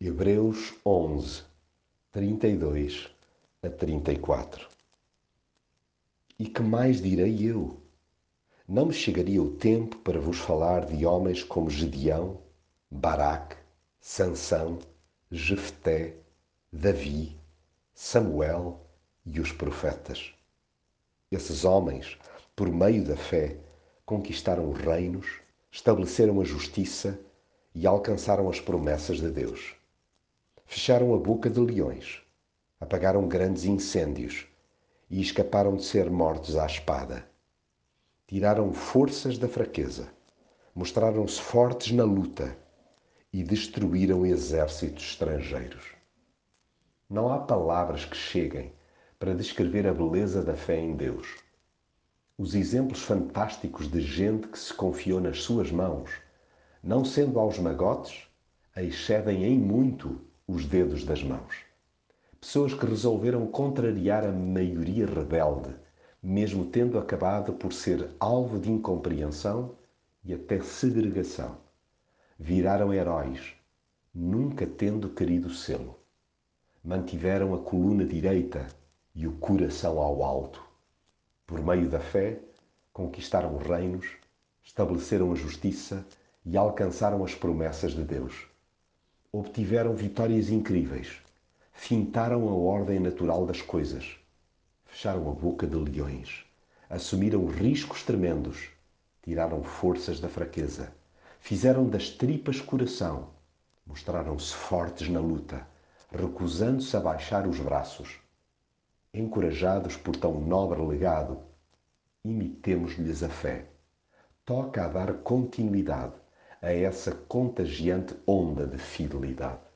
Hebreus 11, 32 a 34 E que mais direi eu? Não me chegaria o tempo para vos falar de homens como Gedeão, Baraque, Sansão, Jefté, Davi, Samuel e os profetas. Esses homens, por meio da fé, conquistaram reinos, estabeleceram a justiça e alcançaram as promessas de Deus. Fecharam a boca de leões, apagaram grandes incêndios e escaparam de ser mortos à espada. Tiraram forças da fraqueza, mostraram-se fortes na luta e destruíram exércitos estrangeiros. Não há palavras que cheguem para descrever a beleza da fé em Deus. Os exemplos fantásticos de gente que se confiou nas suas mãos, não sendo aos magotes, excedem em muito os dedos das mãos. Pessoas que resolveram contrariar a maioria rebelde, mesmo tendo acabado por ser alvo de incompreensão e até segregação. Viraram heróis, nunca tendo querido sê-lo. Mantiveram a coluna direita e o coração ao alto. Por meio da fé, conquistaram reinos, estabeleceram a justiça e alcançaram as promessas de Deus obtiveram vitórias incríveis, fintaram a ordem natural das coisas, fecharam a boca de leões, assumiram riscos tremendos, tiraram forças da fraqueza, fizeram das tripas coração, mostraram-se fortes na luta, recusando-se a baixar os braços. Encorajados por tão nobre legado, imitemos-lhes a fé. Toca a dar continuidade a essa contagiante onda de fidelidade.